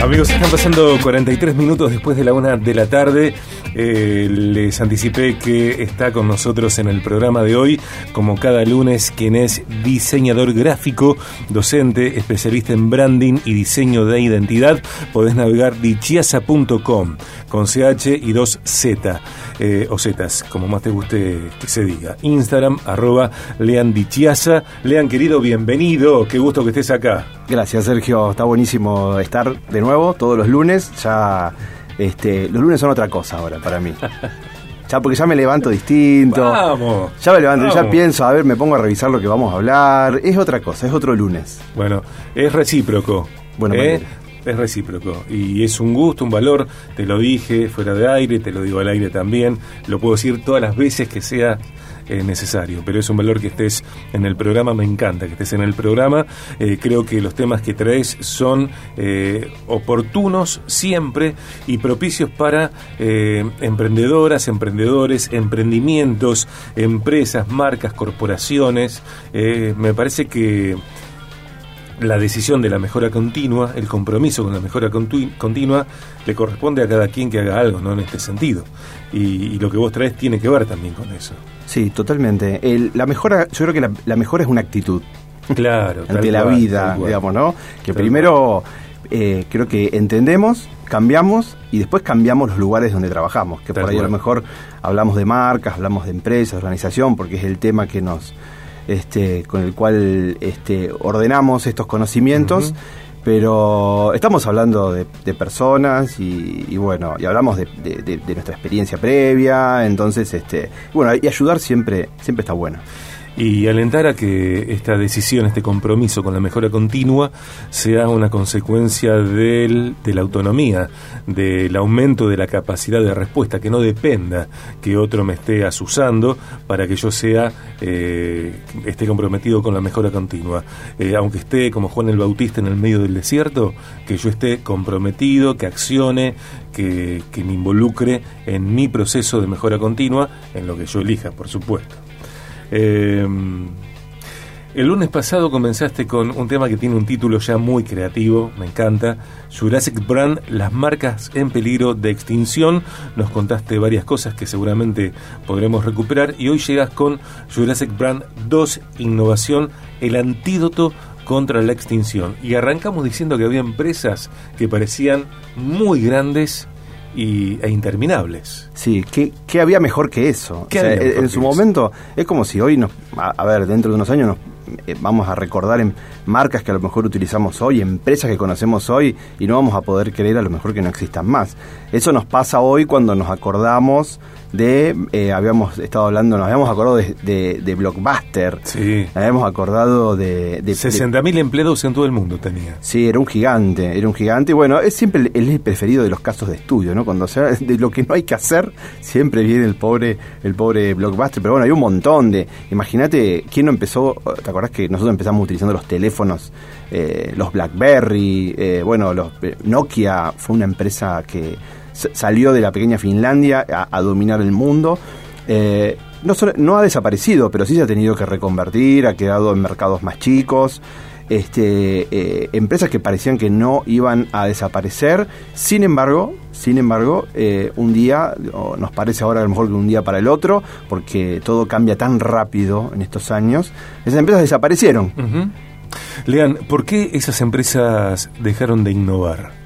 Amigos, están pasando 43 minutos después de la una de la tarde. Eh, les anticipé que está con nosotros en el programa de hoy, como cada lunes, quien es diseñador gráfico, docente, especialista en branding y diseño de identidad. Podés navegar dichiasa.com con CH y dos Z, eh, o Zetas, como más te guste que se diga. Instagram, arroba Lean Dichiasa. Lean, querido, bienvenido. Qué gusto que estés acá. Gracias, Sergio. Está buenísimo estar de nuevo todos los lunes. Ya este, los lunes son otra cosa ahora para mí. Ya porque ya me levanto distinto. Vamos. Ya me levanto, ya pienso, a ver, me pongo a revisar lo que vamos a hablar. Es otra cosa, es otro lunes. Bueno, es recíproco. Bueno, ¿eh? Es recíproco. Y es un gusto, un valor. Te lo dije fuera de aire, te lo digo al aire también. Lo puedo decir todas las veces que sea eh, necesario. Pero es un valor que estés en el programa. Me encanta que estés en el programa. Eh, creo que los temas que traes son eh, oportunos siempre y propicios para eh, emprendedoras, emprendedores, emprendimientos, empresas, marcas, corporaciones. Me parece que la decisión de la mejora continua, el compromiso con la mejora continua, le corresponde a cada quien que haga algo, ¿no? En este sentido. Y, y lo que vos traes tiene que ver también con eso. Sí, totalmente. El- la mejora, yo creo que la, la mejora es una actitud Claro. ante la cual, vida, digamos, ¿no? Que Tal primero eh, creo que entendemos, cambiamos y después cambiamos los lugares donde trabajamos. Que Tal por ahí a lo mejor hablamos de marcas, hablamos de empresas, organización, porque es el tema que nos, este, con el cual este, ordenamos estos conocimientos. Pero estamos hablando de, de personas y, y bueno, y hablamos de, de- de- de nuestra experiencia previa, entonces, este, bueno, y ayudar siempre, siempre está bueno. Y alentar a que esta decisión, este compromiso con la mejora continua sea una consecuencia del, de la autonomía, del aumento de la capacidad de respuesta, que no dependa que otro me esté asusando para que yo sea eh, esté comprometido con la mejora continua. Eh, aunque esté como Juan el Bautista en el medio del desierto, que yo esté comprometido, que accione, que, que me involucre en mi proceso de mejora continua, en lo que yo elija, por supuesto. Eh, el lunes pasado comenzaste con un tema que tiene un título ya muy creativo, me encanta, Jurassic Brand, las marcas en peligro de extinción. Nos contaste varias cosas que seguramente podremos recuperar y hoy llegas con Jurassic Brand 2, innovación, el antídoto contra la extinción. Y arrancamos diciendo que había empresas que parecían muy grandes y, e interminables. Sí, ¿qué, qué había mejor que eso? ¿Qué O sea, había en, su eso? momento es como si hoy nos, a, a ver, dentro de unos años nos eh, vamos a recordar en marcas que a lo mejor utilizamos hoy, empresas que conocemos hoy y no vamos a poder creer a lo mejor que no existan más. Eso nos pasa hoy cuando nos acordamos de, eh, habíamos estado hablando, nos habíamos acordado de, de- de Blockbuster, Sí. nos habíamos acordado de... de- de- 60.000 empleados en todo el mundo tenía. Sí, era un gigante, era un gigante. Y bueno, es siempre el, el preferido de los casos de estudio, ¿no? Cuando se de lo que no hay que hacer, siempre viene el pobre, el pobre blockbuster. Pero bueno, hay un montón de. Imagínate quién no empezó. ¿Te acordás que nosotros empezamos utilizando los teléfonos, eh, los Blackberry, eh, bueno, los eh, Nokia fue una empresa que salió de la pequeña Finlandia a, dominar el mundo. Eh, no, ha desaparecido, pero sí se ha tenido que reconvertir, ha quedado en mercados más chicos este, eh, empresas que parecían que no iban a desaparecer. Sin embargo, sin embargo, eh, un día, o nos parece ahora a lo mejor que un día para el otro, porque todo cambia tan rápido en estos años, esas empresas desaparecieron. Lean, ¿por qué esas empresas dejaron de innovar?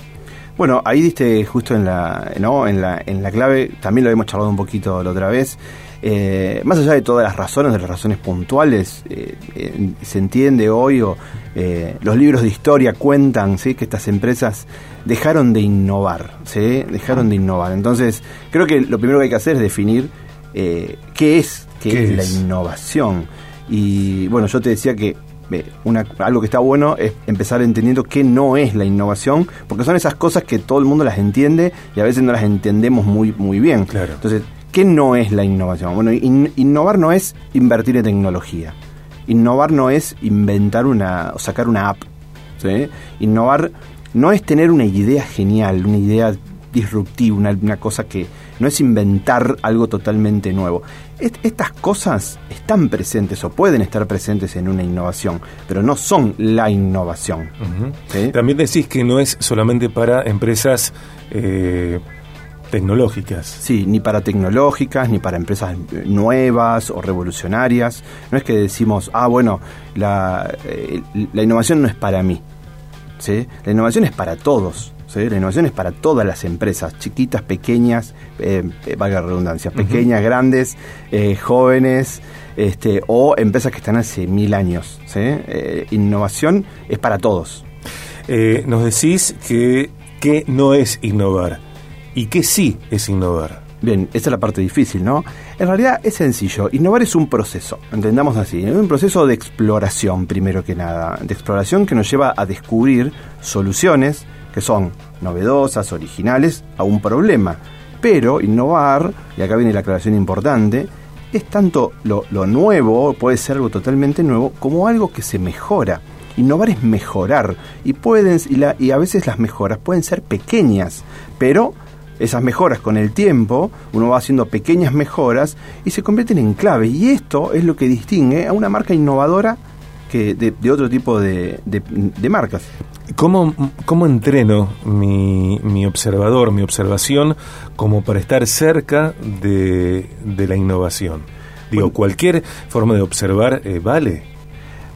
Bueno, ahí diste justo en la, ¿no? en la, en la clave, también lo hemos charlado un poquito la otra vez. Eh, más allá de todas las razones, de las razones puntuales, eh, eh, se entiende hoy, o los libros de historia cuentan ¿sí? que estas empresas dejaron de innovar, ¿sí? dejaron de innovar. Entonces, creo que lo primero que hay que hacer es definir qué es, qué ¿Qué es, es? la innovación. Y bueno, yo te decía que una, algo que está bueno es empezar entendiendo qué no es la innovación, porque son esas cosas que todo el mundo las entiende y a veces no las entendemos muy, muy bien. Claro. Entonces, ¿qué no es la innovación? Bueno, in- innovar no es invertir en tecnología. Innovar no es inventar una o sacar una app. ¿sí? Innovar no es tener una idea genial, una idea disruptiva, una, una cosa que, no es inventar algo totalmente nuevo. estas cosas están presentes o pueden estar presentes en una innovación, pero no son la innovación. También decís que no es solamente para empresas eh, tecnológicas. Sí, ni para tecnológicas, ni para empresas nuevas o revolucionarias. No es que decimos, ah, bueno, la, eh, la innovación no es para mí. ¿sí? La innovación es para todos. La innovación es para todas las empresas, chiquitas, pequeñas, eh, eh, valga la redundancia, pequeñas, grandes, eh, jóvenes, este, o empresas que están hace mil años. innovación es para todos. nos decís que, que no es innovar y que sí es innovar. Bien, esa es la parte difícil, ¿no? En realidad es sencillo. Innovar es un proceso, entendamos así. Es un proceso de exploración, primero que nada. De exploración que nos lleva a descubrir soluciones que son novedosas, originales, a un problema. Pero innovar, y acá viene la aclaración importante, es tanto lo, nuevo, puede ser algo totalmente nuevo, como algo que se mejora. Innovar es mejorar y pueden y, la, y a veces las mejoras pueden ser pequeñas, pero esas mejoras con el tiempo, uno va haciendo pequeñas mejoras y se convierten en clave. Y esto es lo que distingue a una marca innovadora que de, otro tipo de, de marcas. ¿Cómo, cómo entreno mi, mi, observador, mi observación, como para estar cerca de, de la innovación? Digo, cualquier forma de observar eh, vale.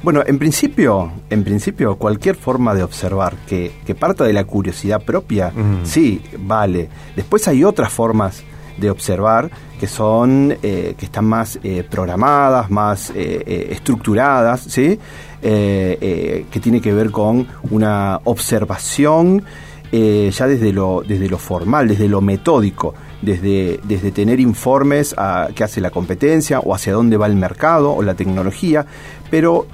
Bueno, en principio, en principio, cualquier forma de observar que, que parta de la curiosidad propia, sí, vale. Después hay otras formas de observar que son eh, que están más eh, programadas, más eh, estructuradas, ¿sí? que tiene que ver con una observación ya desde lo desde lo formal, desde lo metódico, desde desde tener informes a qué hace la competencia o hacia dónde va el mercado o la tecnología, pero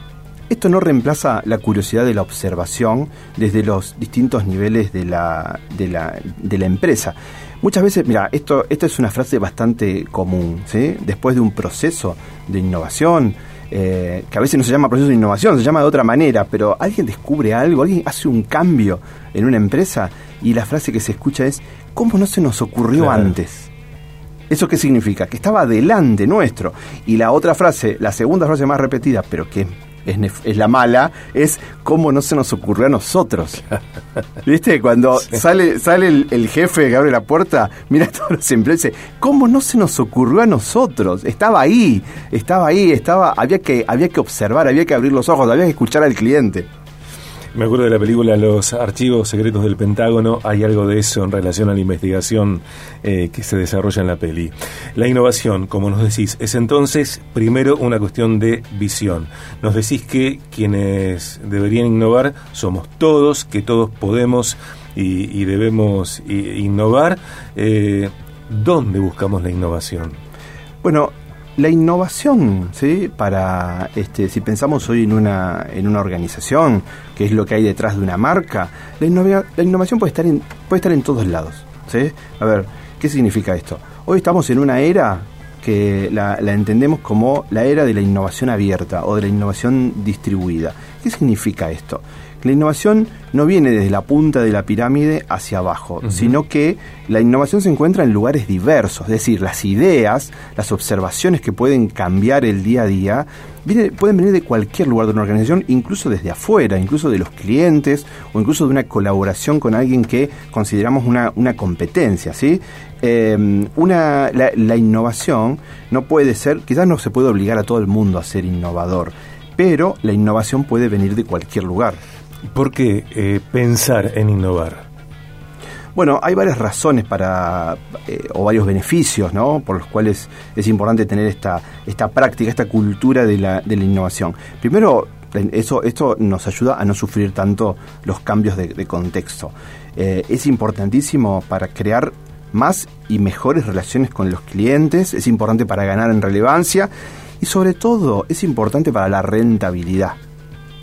esto no reemplaza la curiosidad de la observación desde los distintos niveles de la, de la, de la empresa. Muchas veces, mira, esto, esto es una frase bastante común, ¿sí? Después de un proceso de innovación, eh, que a veces no se llama proceso de innovación, se llama de otra manera, pero alguien descubre algo, alguien hace un cambio en una empresa y la frase que se escucha es, ¿cómo no se nos ocurrió antes? ¿Eso qué significa? Que estaba delante nuestro. Y la otra frase, la segunda frase más repetida, pero que es, la mala, es cómo no se nos ocurrió a nosotros. ¿Viste? Cuando sale, sale el, jefe que abre la puerta, mira todos los empleados ¿cómo no se nos ocurrió a nosotros? Estaba ahí, estaba ahí, estaba, había que, había que observar, había que abrir los ojos, había que escuchar al cliente. Me acuerdo de la película Los archivos secretos del Pentágono, hay algo de eso en relación a la investigación eh, que se desarrolla en la peli. La innovación, como nos decís, es entonces primero una cuestión de visión. Nos decís que quienes deberían innovar somos todos, que todos podemos y, debemos innovar. Eh, ¿Dónde buscamos la innovación? Bueno, la innovación, ¿sí? Para, este, si pensamos hoy en una, en una organización, que es lo que hay detrás de una marca, la, la innovación puede estar, en, puede estar en todos lados, ¿sí? A ver, ¿qué significa esto? Hoy estamos en una era que la, entendemos como la era de la innovación abierta o de la innovación distribuida. ¿Qué significa esto? La innovación no viene desde la punta de la pirámide hacia abajo, sino que la innovación se encuentra en lugares diversos, es decir, las ideas, las observaciones que pueden cambiar el día a día, pueden venir de cualquier lugar de una organización, incluso desde afuera, incluso de los clientes o incluso de una colaboración con alguien que consideramos una, competencia, ¿sí? Em, una, la, la innovación no puede ser, quizás no se puede obligar a todo el mundo a ser innovador, pero la innovación puede venir de cualquier lugar. ¿Por qué eh, pensar en innovar? Bueno, hay varias razones para, eh, o varios beneficios, ¿no? Por los cuales es importante tener esta, esta práctica, esta cultura de la, de la innovación. Primero, eso, esto nos ayuda a no sufrir tanto los cambios de, contexto. Eh, es importantísimo para crear más y mejores relaciones con los clientes, es importante para ganar en relevancia y sobre todo es importante para la rentabilidad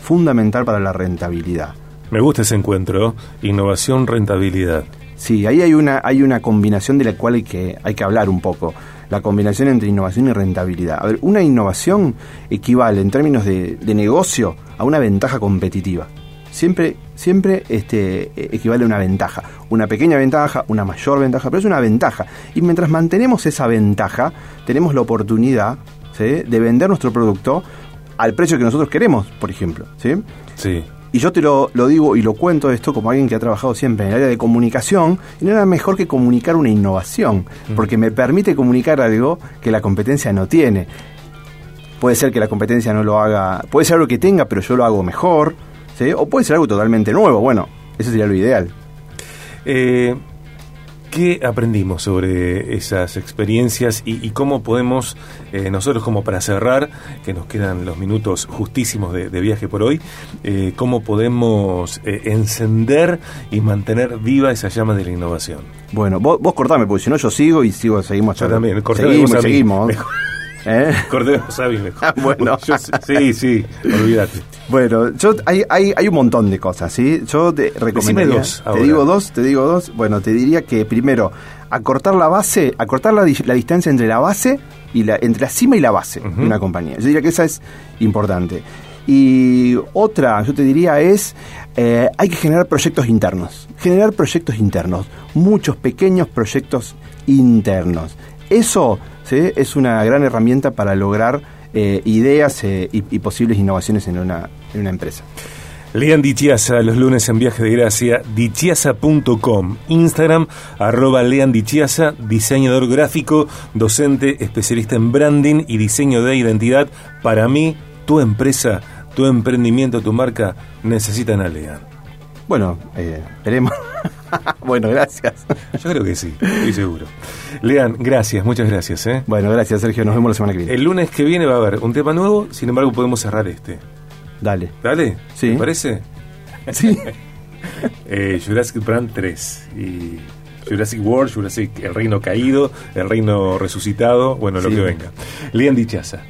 fundamental para la rentabilidad. Me gusta ese encuentro, innovación, rentabilidad. Sí, ahí hay una, hay una combinación de la cual hay que, hay que hablar un poco. La combinación entre innovación y rentabilidad. A ver, una innovación equivale en términos de, negocio a una ventaja competitiva. Siempre, siempre este, equivale a una ventaja. Una pequeña ventaja, una mayor ventaja, pero es una ventaja. Y mientras mantenemos esa ventaja, tenemos la oportunidad de vender nuestro producto al precio que nosotros queremos, por ejemplo. ¿sí? Sí. Y yo te lo, lo, digo y lo cuento esto como alguien que ha trabajado siempre en el área de comunicación, y no era mejor que comunicar una innovación, porque me permite comunicar algo que la competencia no tiene. Puede ser que la competencia no lo haga, puede ser algo que tenga, pero yo lo hago mejor, ¿sí? o puede ser algo totalmente nuevo. Bueno, eso sería lo ideal. Eh, ¿Qué aprendimos sobre esas experiencias y, cómo podemos, eh, nosotros como para cerrar, que nos quedan los minutos justísimos de, viaje por hoy, eh, cómo podemos eh, encender y mantener viva esa llama de la innovación? Bueno, vos, vos cortame, porque si no yo sigo y sigo, seguimos Yo también, seguimos, seguimos. ¿Eh? Cortemos a mejor. Ah, bueno. sí, sí, olvídate. Bueno, yo hay, hay, hay un montón de cosas, ¿sí? Yo te recomendaría... Dos te digo dos, te digo dos. Bueno, te diría que primero, acortar la base, acortar la, la distancia entre la base y la, entre la cima y la base de una compañía. Yo diría que esa es importante. Y otra, yo te diría, es eh, hay que generar proyectos internos. Generar proyectos internos. Muchos pequeños proyectos internos. Eso es una gran herramienta para lograr eh, ideas eh, y, posibles innovaciones en una, en una empresa. Lean Dichiasa los lunes en Viaje de Gracia, dichiasa.com, Instagram, arroba Lean Dichiasa, diseñador gráfico, docente, especialista en branding y diseño de identidad. Para mí, tu empresa, tu emprendimiento, tu marca necesitan a Lean. Bueno, eh, esperemos. bueno, gracias. Yo creo que sí, estoy seguro. Lean, gracias, muchas gracias. ¿eh? Bueno, gracias Sergio, nos vemos la semana que viene. El lunes que viene va a haber un tema nuevo, sin embargo podemos cerrar este. Dale. ¿Dale? Sí. ¿Te parece? Sí. eh, Jurassic Brand 3 y Jurassic World, Jurassic El Reino Caído, El Reino Resucitado, bueno, lo que venga. Lean Dichaza.